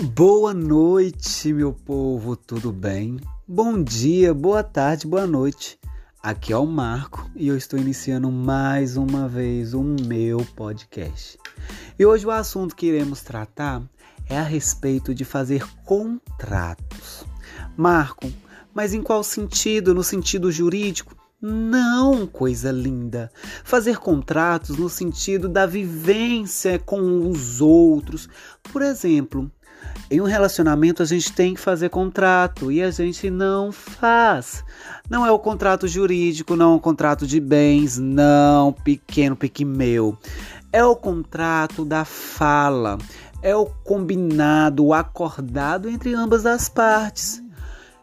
Boa noite, meu povo, tudo bem? Bom dia, boa tarde, boa noite. Aqui é o Marco e eu estou iniciando mais uma vez o meu podcast. E hoje o assunto que iremos tratar é a respeito de fazer contratos. Marco, mas em qual sentido? No sentido jurídico? Não, coisa linda. Fazer contratos no sentido da vivência com os outros. Por exemplo, em um relacionamento a gente tem que fazer contrato e a gente não faz. Não é o contrato jurídico, não é o contrato de bens, não, pequeno pequimeu. É o contrato da fala, é o combinado, o acordado entre ambas as partes.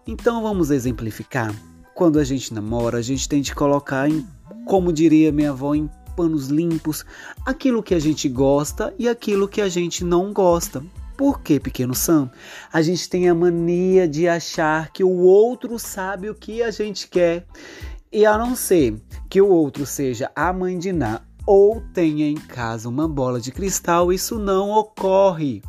Então vamos exemplificar. Quando a gente namora, a gente tem de colocar em, como diria minha avó, em panos limpos, aquilo que a gente gosta e aquilo que a gente não gosta. Por que, pequeno Sam? A gente tem a mania de achar que o outro sabe o que a gente quer. E a não ser que o outro seja a mãe de Ná ou tenha em casa uma bola de cristal, isso não ocorre.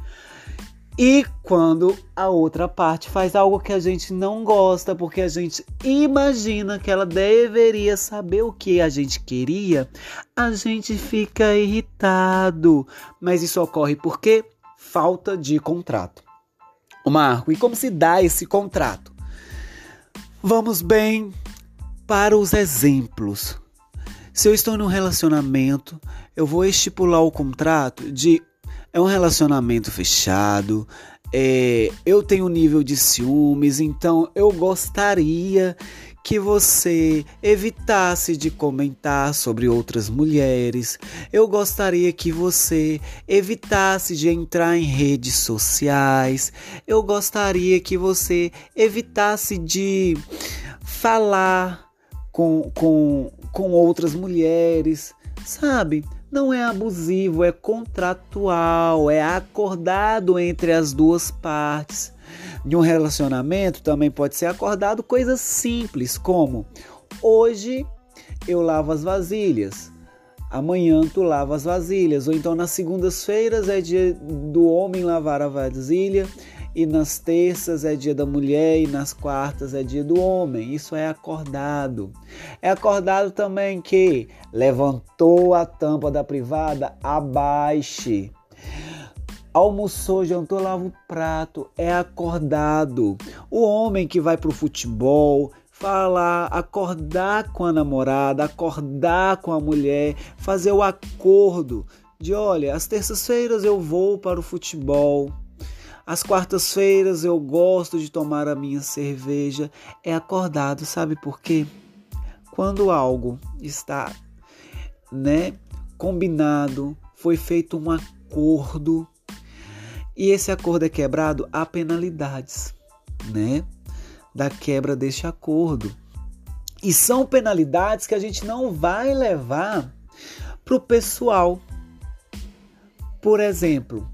E quando a outra parte faz algo que a gente não gosta, porque a gente imagina que ela deveria saber o que a gente queria, a gente fica irritado. Mas isso ocorre por quê? Falta de contrato. O Marco, e como se dá esse contrato? Vamos bem para os exemplos. Se eu estou num relacionamento, eu vou estipular o contrato de é um relacionamento fechado, é, eu tenho um nível de ciúmes, então eu gostaria que você evitasse de comentar sobre outras mulheres. Eu gostaria que você evitasse de entrar em redes sociais. Eu gostaria que você evitasse de falar com, com, com outras mulheres, sabe? não é abusivo, é contratual, é acordado entre as duas partes. De um relacionamento também pode ser acordado coisas simples, como hoje eu lavo as vasilhas, amanhã tu lava as vasilhas, ou então nas segundas-feiras é dia do homem lavar a vasilha e nas terças é dia da mulher e nas quartas é dia do homem. Isso é acordado. É acordado também que levantou a tampa da privada, abaixe. Almoçou, jantou, lava o prato. É acordado. O homem que vai para o futebol, falar, acordar com a namorada, acordar com a mulher, fazer o acordo de olha, às terças-feiras eu vou para o futebol. Às quartas-feiras eu gosto de tomar a minha cerveja. É acordado, sabe por quê? Quando algo está, né, combinado, foi feito um acordo e esse acordo é quebrado, há penalidades, né, da quebra deste acordo. E são penalidades que a gente não vai levar para o pessoal. Por exemplo,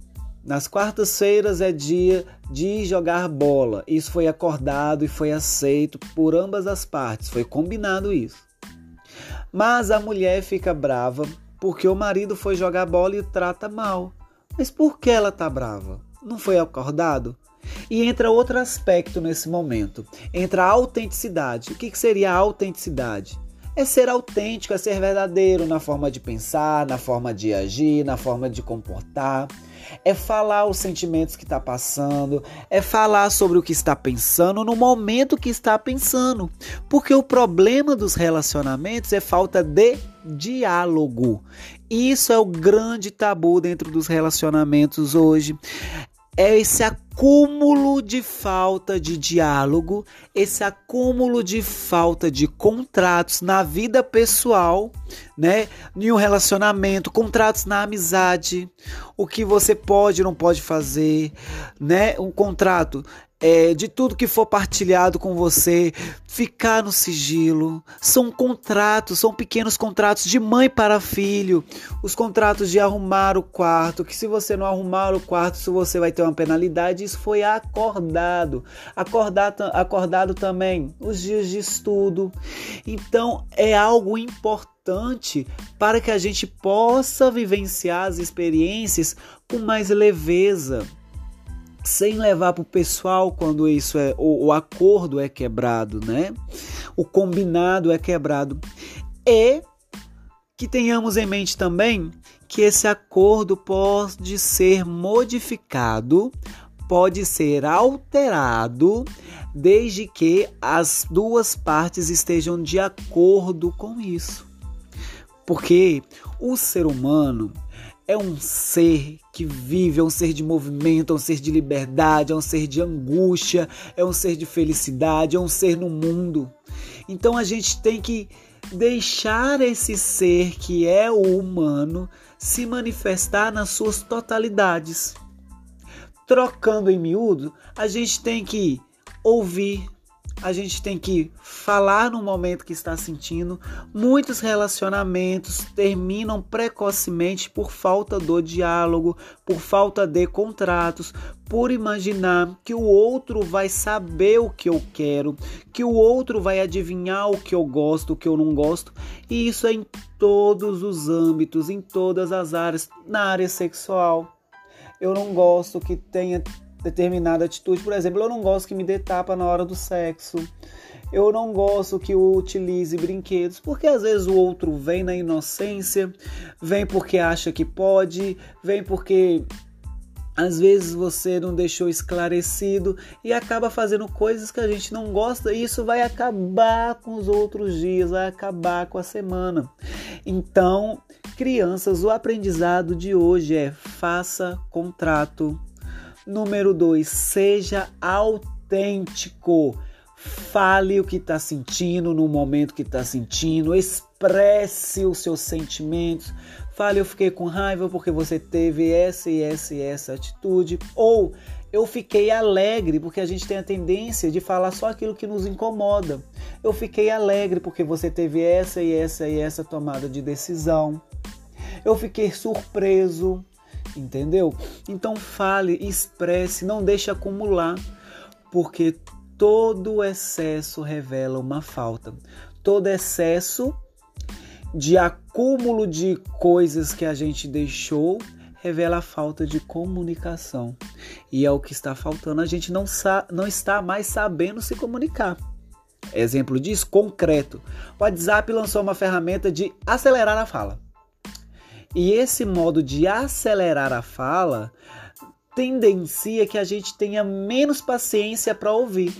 nas quartas-feiras é dia de jogar bola. Isso foi acordado e foi aceito por ambas as partes, foi combinado isso. Mas a mulher fica brava porque o marido foi jogar bola e o trata mal. Mas por que ela tá brava? Não foi acordado? E entra outro aspecto nesse momento. Entra a autenticidade. O que, que seria a autenticidade? É ser autêntico, é ser verdadeiro na forma de pensar, na forma de agir, na forma de comportar é falar os sentimentos que está passando, é falar sobre o que está pensando no momento que está pensando. Porque o problema dos relacionamentos é falta de diálogo. Isso é o grande tabu dentro dos relacionamentos hoje é esse acúmulo de falta de diálogo, esse acúmulo de falta de contratos na vida pessoal, né? Em um relacionamento, contratos na amizade, o que você pode e não pode fazer, né? Um contrato é, de tudo que for partilhado com você, ficar no sigilo. São contratos, são pequenos contratos de mãe para filho. Os contratos de arrumar o quarto, que se você não arrumar o quarto, se você vai ter uma penalidade, isso foi acordado. Acordado, acordado também os dias de estudo. Então é algo importante para que a gente possa vivenciar as experiências com mais leveza sem levar para o pessoal quando isso é o, o acordo é quebrado, né? O combinado é quebrado. E que tenhamos em mente também que esse acordo pode ser modificado, pode ser alterado, desde que as duas partes estejam de acordo com isso. Porque o ser humano é um ser que vive, é um ser de movimento, é um ser de liberdade, é um ser de angústia, é um ser de felicidade, é um ser no mundo. Então a gente tem que deixar esse ser que é o humano se manifestar nas suas totalidades. Trocando em miúdo, a gente tem que ouvir, a gente tem que falar no momento que está sentindo. Muitos relacionamentos terminam precocemente por falta do diálogo, por falta de contratos, por imaginar que o outro vai saber o que eu quero, que o outro vai adivinhar o que eu gosto, o que eu não gosto. E isso é em todos os âmbitos, em todas as áreas, na área sexual. Eu não gosto que tenha determinada atitude. Por exemplo, eu não gosto que me dê tapa na hora do sexo. Eu não gosto que eu utilize brinquedos, porque às vezes o outro vem na inocência, vem porque acha que pode, vem porque às vezes você não deixou esclarecido e acaba fazendo coisas que a gente não gosta e isso vai acabar com os outros dias, vai acabar com a semana. Então, crianças, o aprendizado de hoje é faça contrato Número 2, seja autêntico. Fale o que está sentindo no momento que está sentindo, expresse os seus sentimentos. Fale, eu fiquei com raiva porque você teve essa e essa e essa atitude. Ou eu fiquei alegre porque a gente tem a tendência de falar só aquilo que nos incomoda. Eu fiquei alegre porque você teve essa e essa e essa tomada de decisão. Eu fiquei surpreso entendeu? Então fale, expresse, não deixe acumular, porque todo excesso revela uma falta. Todo excesso de acúmulo de coisas que a gente deixou revela a falta de comunicação. E é o que está faltando, a gente não, não está mais sabendo se comunicar. Exemplo disso, concreto. O WhatsApp lançou uma ferramenta de acelerar a fala. E esse modo de acelerar a fala tendencia que a gente tenha menos paciência para ouvir.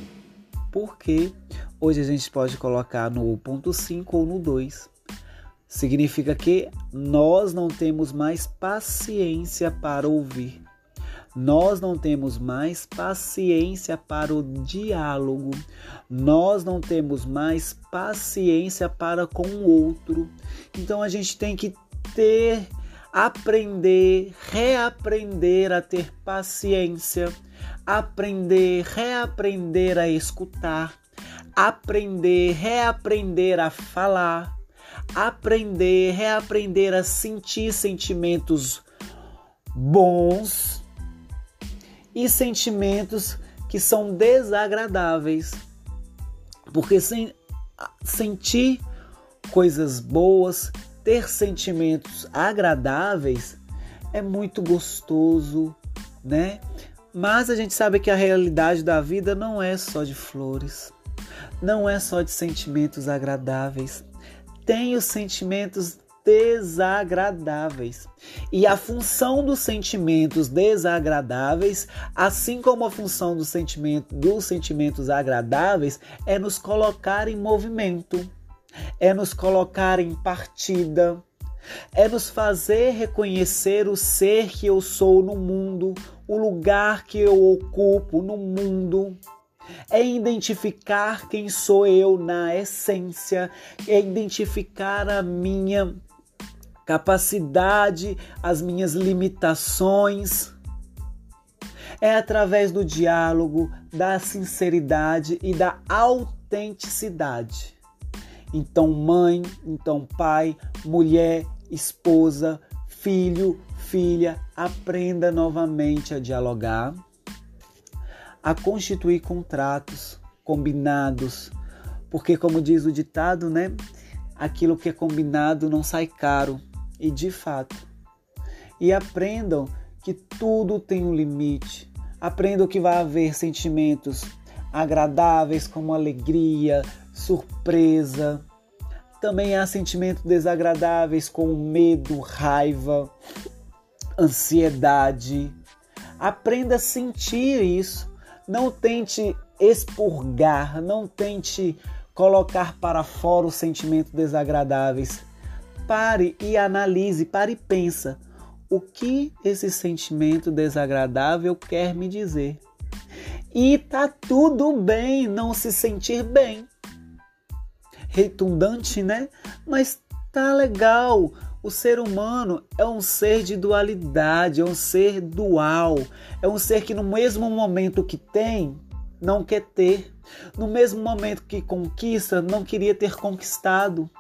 Porque hoje a gente pode colocar no ponto 5 ou no 2. Significa que nós não temos mais paciência para ouvir. Nós não temos mais paciência para o diálogo. Nós não temos mais paciência para com o outro. Então a gente tem que ter, aprender, reaprender a ter paciência, aprender, reaprender a escutar, aprender, reaprender a falar, aprender, reaprender a sentir sentimentos bons e sentimentos que são desagradáveis. Porque sem, sentir coisas boas, ter sentimentos agradáveis é muito gostoso, né? Mas a gente sabe que a realidade da vida não é só de flores, não é só de sentimentos agradáveis. Tem os sentimentos desagradáveis. E a função dos sentimentos desagradáveis, assim como a função do sentimento, dos sentimentos agradáveis, é nos colocar em movimento é nos colocar em partida, é nos fazer reconhecer o ser que eu sou no mundo, o lugar que eu ocupo no mundo. É identificar quem sou eu na essência, é identificar a minha capacidade, as minhas limitações. É através do diálogo, da sinceridade e da autenticidade. Então, mãe, então, pai, mulher, esposa, filho, filha, aprenda novamente a dialogar, a constituir contratos combinados, porque, como diz o ditado, né? Aquilo que é combinado não sai caro, e de fato. E aprendam que tudo tem um limite. Aprenda que vai haver sentimentos agradáveis como alegria, surpresa. Também há sentimentos desagradáveis como medo, raiva, ansiedade. Aprenda a sentir isso. Não tente expurgar, não tente colocar para fora os sentimentos desagradáveis. Pare e analise, pare e pensa o que esse sentimento desagradável quer me dizer. E tá tudo bem não se sentir bem. Redundante, né? Mas tá legal. O ser humano é um ser de dualidade, é um ser dual, é um ser que no mesmo momento que tem, não quer ter, no mesmo momento que conquista, não queria ter conquistado.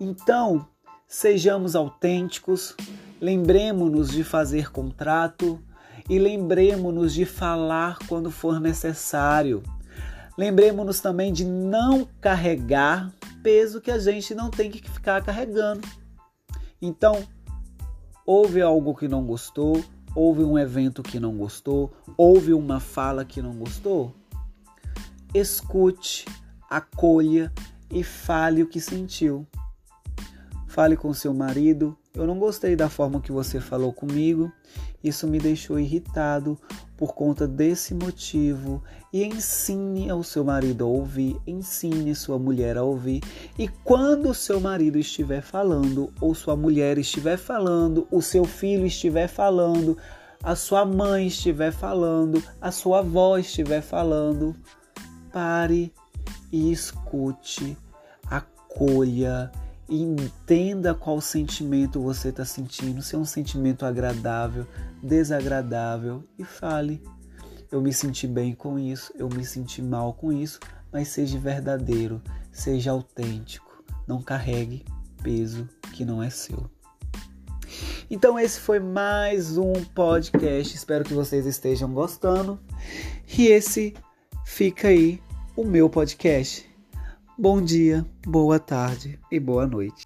Então, sejamos autênticos, lembremos-nos de fazer contrato e lembremos-nos de falar quando for necessário. Lembremos-nos também de não carregar peso que a gente não tem que ficar carregando. Então, houve algo que não gostou, houve um evento que não gostou, houve uma fala que não gostou? Escute, acolha e fale o que sentiu. Fale com seu marido. Eu não gostei da forma que você falou comigo. Isso me deixou irritado por conta desse motivo e ensine ao seu marido a ouvir, ensine sua mulher a ouvir. E quando o seu marido estiver falando, ou sua mulher estiver falando, o seu filho estiver falando, a sua mãe estiver falando, a sua avó estiver falando, pare e escute, acolha, entenda qual sentimento você está sentindo, se é um sentimento agradável, desagradável e fale. Eu me senti bem com isso, eu me senti mal com isso, mas seja verdadeiro, seja autêntico, não carregue peso que não é seu. Então esse foi mais um podcast, espero que vocês estejam gostando. E esse fica aí o meu podcast. Bom dia, boa tarde e boa noite.